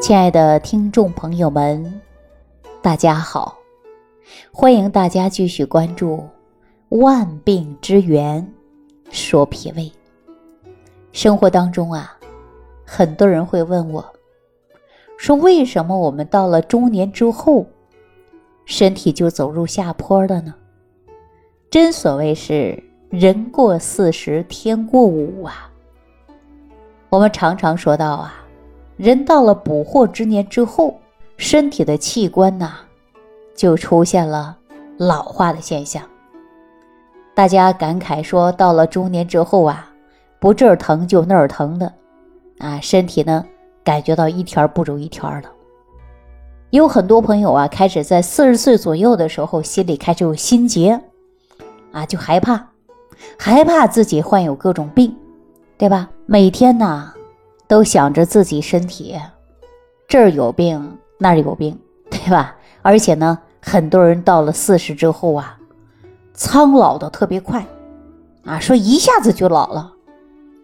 亲爱的听众朋友们，大家好！欢迎大家继续关注《万病之源说脾胃》。生活当中啊，很多人会问我，说为什么我们到了中年之后，身体就走入下坡了呢？真所谓是人过四十天过五啊！我们常常说到啊。人到了捕获之年之后，身体的器官呐，就出现了老化的现象。大家感慨说，到了中年之后啊，不这儿疼就那儿疼的，啊，身体呢感觉到一天不如一天了。有很多朋友啊，开始在四十岁左右的时候，心里开始有心结，啊，就害怕，害怕自己患有各种病，对吧？每天呢。都想着自己身体这儿有病那儿有病，对吧？而且呢，很多人到了四十之后啊，苍老的特别快，啊，说一下子就老了。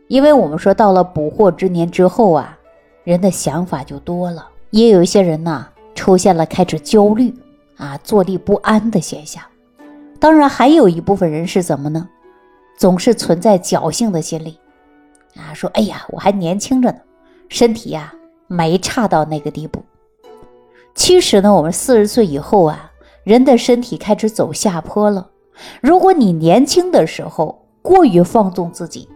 因为我们说到了捕获之年之后啊，人的想法就多了，也有一些人呢出现了开始焦虑啊、坐立不安的现象。当然，还有一部分人是怎么呢？总是存在侥幸的心理。啊，说哎呀，我还年轻着呢，身体呀没差到那个地步。其实呢，我们四十岁以后啊，人的身体开始走下坡了。如果你年轻的时候过于放纵自己，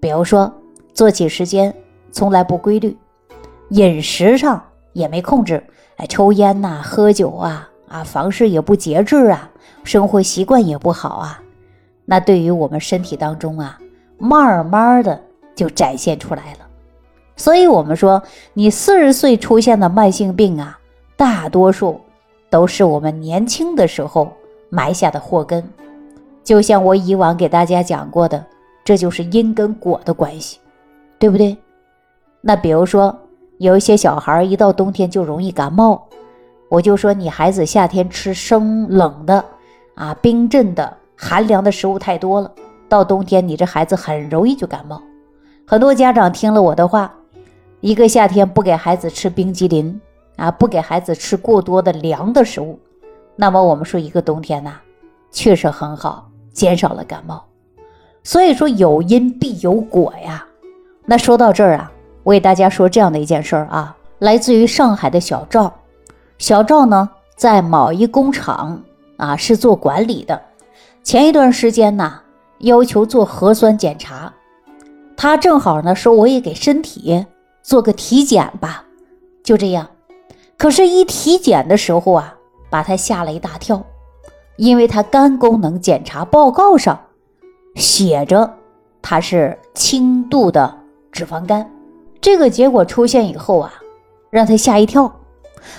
比如说作息时间从来不规律，饮食上也没控制，哎，抽烟呐，喝酒啊，啊，房事也不节制啊，生活习惯也不好啊，那对于我们身体当中啊，慢慢的。就展现出来了，所以，我们说，你四十岁出现的慢性病啊，大多数都是我们年轻的时候埋下的祸根。就像我以往给大家讲过的，这就是因跟果的关系，对不对？那比如说，有一些小孩一到冬天就容易感冒，我就说你孩子夏天吃生冷的啊、冰镇的、寒凉的食物太多了，到冬天你这孩子很容易就感冒。很多家长听了我的话，一个夏天不给孩子吃冰激凌啊，不给孩子吃过多的凉的食物，那么我们说一个冬天呐，确实很好，减少了感冒。所以说有因必有果呀。那说到这儿啊，我给大家说这样的一件事儿啊，来自于上海的小赵。小赵呢，在某一工厂啊是做管理的，前一段时间呢，要求做核酸检查。他正好呢，说我也给身体做个体检吧，就这样。可是，一体检的时候啊，把他吓了一大跳，因为他肝功能检查报告上写着他是轻度的脂肪肝。这个结果出现以后啊，让他吓一跳。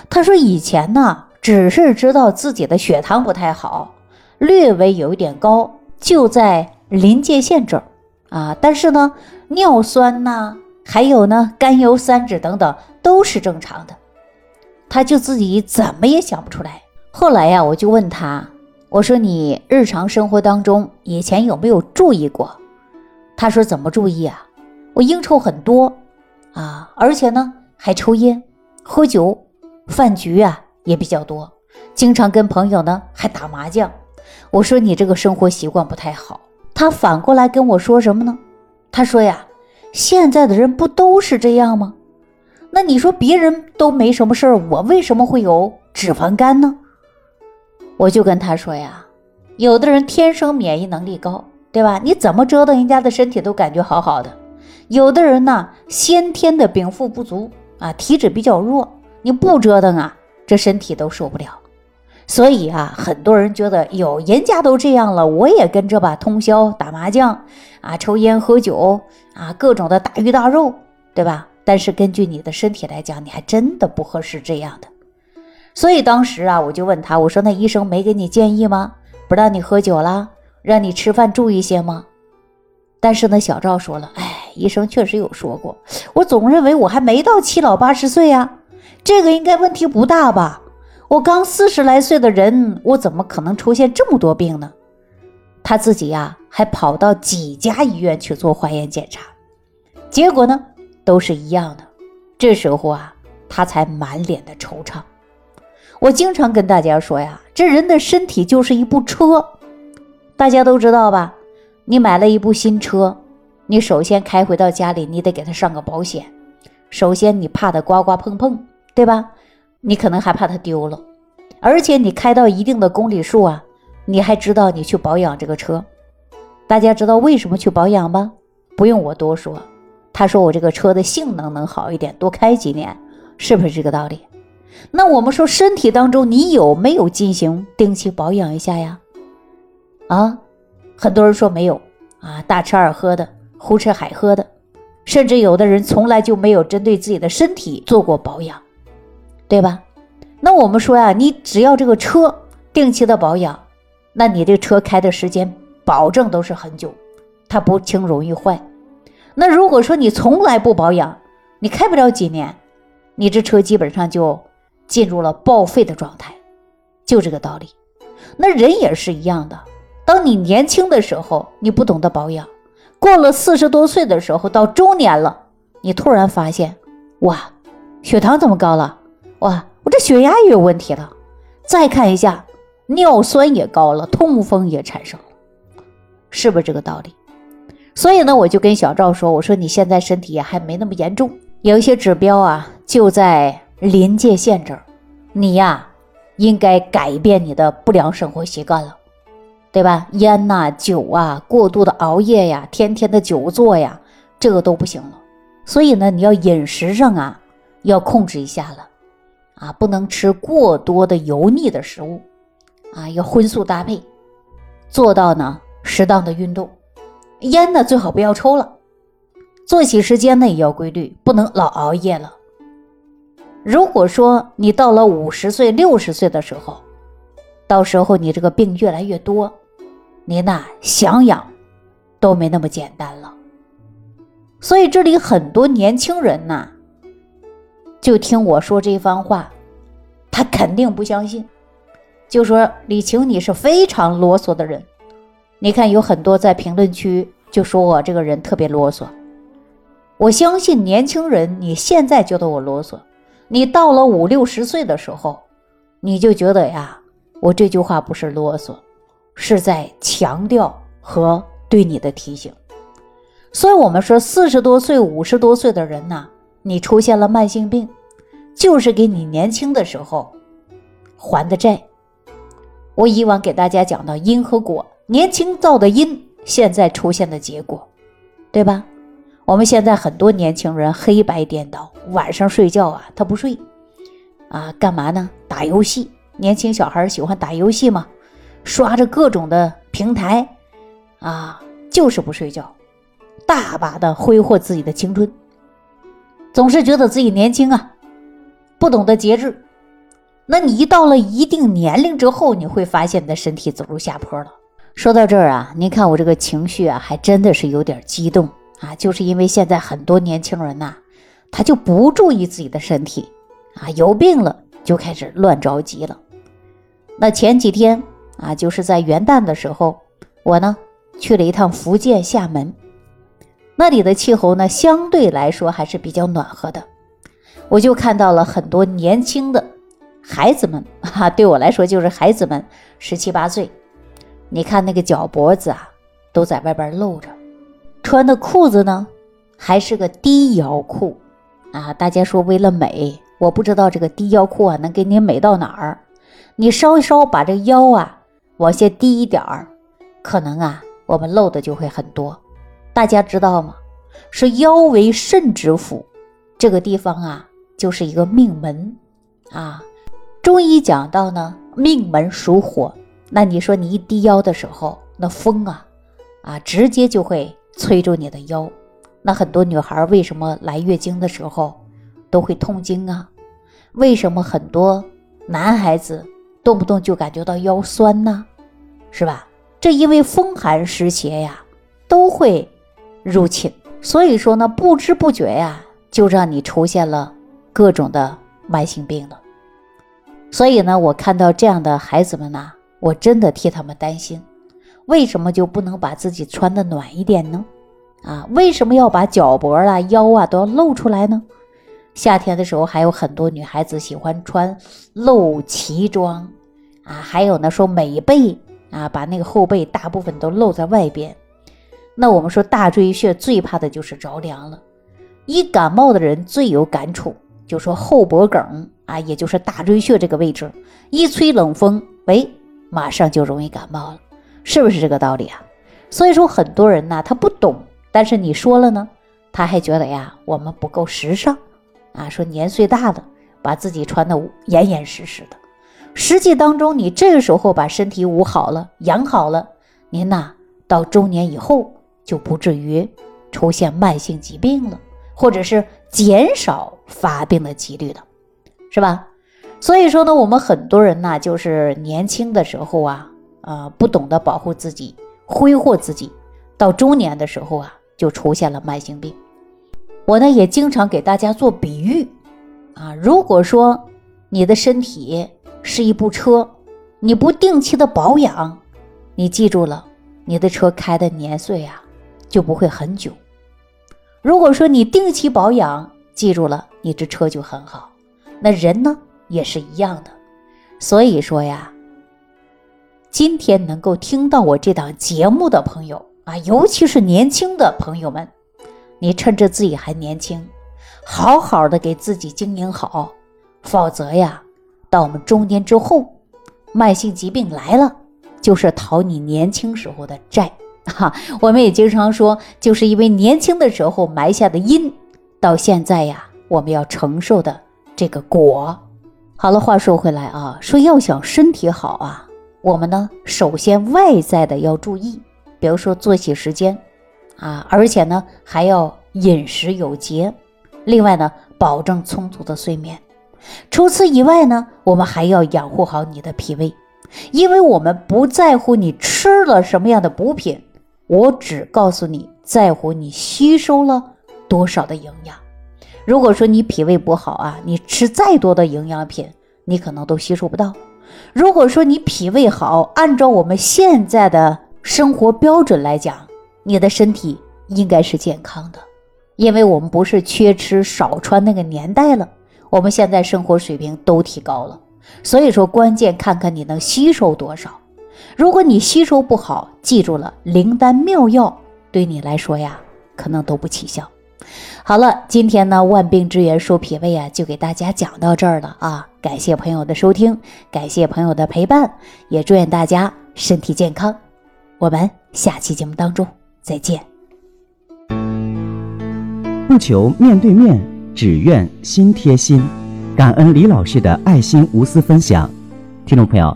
他说以前呢，只是知道自己的血糖不太好，略微有一点高，就在临界线这儿。啊，但是呢，尿酸呐，还有呢，甘油三酯等等都是正常的，他就自己怎么也想不出来。后来呀，我就问他，我说你日常生活当中以前有没有注意过？他说怎么注意啊？我应酬很多啊，而且呢还抽烟、喝酒、饭局啊也比较多，经常跟朋友呢还打麻将。我说你这个生活习惯不太好。他反过来跟我说什么呢？他说呀，现在的人不都是这样吗？那你说别人都没什么事儿，我为什么会有脂肪肝呢？我就跟他说呀，有的人天生免疫能力高，对吧？你怎么折腾人家的身体都感觉好好的。有的人呢，先天的禀赋不足啊，体质比较弱，你不折腾啊，这身体都受不了。所以啊，很多人觉得有人家都这样了，我也跟着吧，通宵打麻将啊，抽烟喝酒啊，各种的大鱼大肉，对吧？但是根据你的身体来讲，你还真的不合适这样的。所以当时啊，我就问他，我说那医生没给你建议吗？不让你喝酒啦，让你吃饭注意些吗？但是呢，小赵说了，哎，医生确实有说过，我总认为我还没到七老八十岁呀，这个应该问题不大吧。我刚四十来岁的人，我怎么可能出现这么多病呢？他自己呀，还跑到几家医院去做化验检查，结果呢，都是一样的。这时候啊，他才满脸的惆怅。我经常跟大家说呀，这人的身体就是一部车，大家都知道吧？你买了一部新车，你首先开回到家里，你得给它上个保险。首先你怕它刮刮碰碰，对吧？你可能还怕它丢了，而且你开到一定的公里数啊，你还知道你去保养这个车。大家知道为什么去保养吗？不用我多说，他说我这个车的性能能好一点，多开几年，是不是这个道理？那我们说，身体当中你有没有进行定期保养一下呀？啊，很多人说没有啊，大吃二喝的，胡吃海喝的，甚至有的人从来就没有针对自己的身体做过保养，对吧？那我们说呀，你只要这个车定期的保养，那你这车开的时间保证都是很久，它不轻容易坏。那如果说你从来不保养，你开不了几年，你这车基本上就。进入了报废的状态，就这个道理。那人也是一样的。当你年轻的时候，你不懂得保养；过了四十多岁的时候，到中年了，你突然发现，哇，血糖怎么高了？哇，我这血压也有问题了。再看一下，尿酸也高了，痛风也产生了，是不是这个道理？所以呢，我就跟小赵说：“我说你现在身体还没那么严重，有一些指标啊，就在。”临界线这儿，你呀，应该改变你的不良生活习惯了，对吧？烟呐、酒啊，过度的熬夜呀，天天的久坐呀，这个都不行了。所以呢，你要饮食上啊，要控制一下了，啊，不能吃过多的油腻的食物，啊，要荤素搭配，做到呢适当的运动，烟呢最好不要抽了，作息时间呢也要规律，不能老熬夜了。如果说你到了五十岁、六十岁的时候，到时候你这个病越来越多，你那想养都没那么简单了。所以这里很多年轻人呐，就听我说这番话，他肯定不相信，就说李晴你是非常啰嗦的人。你看有很多在评论区就说我这个人特别啰嗦，我相信年轻人你现在觉得我啰嗦。你到了五六十岁的时候，你就觉得呀，我这句话不是啰嗦，是在强调和对你的提醒。所以，我们说四十多岁、五十多岁的人呐，你出现了慢性病，就是给你年轻的时候还的债。我以往给大家讲到因和果，年轻造的因，现在出现的结果，对吧？我们现在很多年轻人黑白颠倒，晚上睡觉啊，他不睡，啊，干嘛呢？打游戏。年轻小孩喜欢打游戏嘛，刷着各种的平台，啊，就是不睡觉，大把的挥霍自己的青春，总是觉得自己年轻啊，不懂得节制。那你一到了一定年龄之后，你会发现你的身体走入下坡了。说到这儿啊，您看我这个情绪啊，还真的是有点激动。啊，就是因为现在很多年轻人呐，他就不注意自己的身体，啊，有病了就开始乱着急了。那前几天啊，就是在元旦的时候，我呢去了一趟福建厦门，那里的气候呢相对来说还是比较暖和的，我就看到了很多年轻的孩子们，哈，对我来说就是孩子们，十七八岁，你看那个脚脖子啊，都在外边露着。穿的裤子呢，还是个低腰裤，啊，大家说为了美，我不知道这个低腰裤啊能给你美到哪儿。你稍稍把这腰啊往下低一点儿，可能啊我们露的就会很多。大家知道吗？是腰为肾之府，这个地方啊就是一个命门啊。中医讲到呢，命门属火，那你说你一低腰的时候，那风啊啊直接就会。催住你的腰，那很多女孩为什么来月经的时候都会痛经啊？为什么很多男孩子动不动就感觉到腰酸呢？是吧？这因为风寒湿邪呀都会入侵，所以说呢，不知不觉呀就让你出现了各种的慢性病了。所以呢，我看到这样的孩子们呢，我真的替他们担心。为什么就不能把自己穿的暖一点呢？啊，为什么要把脚脖啊、腰啊都要露出来呢？夏天的时候还有很多女孩子喜欢穿露脐装啊，还有呢说美背啊，把那个后背大部分都露在外边。那我们说大椎穴最怕的就是着凉了，一感冒的人最有感触，就说后脖梗啊，也就是大椎穴这个位置，一吹冷风，喂，马上就容易感冒了，是不是这个道理啊？所以说很多人呢，他不懂，但是你说了呢，他还觉得呀，我们不够时尚。啊，说年岁大的把自己穿的严严实实的，实际当中你这个时候把身体捂好了、养好了，您呐到中年以后就不至于出现慢性疾病了，或者是减少发病的几率了，是吧？所以说呢，我们很多人呢就是年轻的时候啊，啊不懂得保护自己、挥霍自己，到中年的时候啊就出现了慢性病。我呢也经常给大家做比喻，啊，如果说你的身体是一部车，你不定期的保养，你记住了，你的车开的年岁啊就不会很久。如果说你定期保养，记住了，你这车就很好。那人呢也是一样的，所以说呀，今天能够听到我这档节目的朋友啊，尤其是年轻的朋友们。你趁着自己还年轻，好好的给自己经营好，否则呀，到我们中年之后，慢性疾病来了，就是讨你年轻时候的债哈。我们也经常说，就是因为年轻的时候埋下的因，到现在呀，我们要承受的这个果。好了，话说回来啊，说要想身体好啊，我们呢，首先外在的要注意，比如说作息时间。啊，而且呢，还要饮食有节，另外呢，保证充足的睡眠。除此以外呢，我们还要养护好你的脾胃，因为我们不在乎你吃了什么样的补品，我只告诉你在乎你吸收了多少的营养。如果说你脾胃不好啊，你吃再多的营养品，你可能都吸收不到。如果说你脾胃好，按照我们现在的生活标准来讲。你的身体应该是健康的，因为我们不是缺吃少穿那个年代了，我们现在生活水平都提高了，所以说关键看看你能吸收多少。如果你吸收不好，记住了，灵丹妙药对你来说呀，可能都不起效。好了，今天呢万病之源说脾胃啊，就给大家讲到这儿了啊！感谢朋友的收听，感谢朋友的陪伴，也祝愿大家身体健康。我们下期节目当中。再见。不求面对面，只愿心贴心。感恩李老师的爱心无私分享。听众朋友，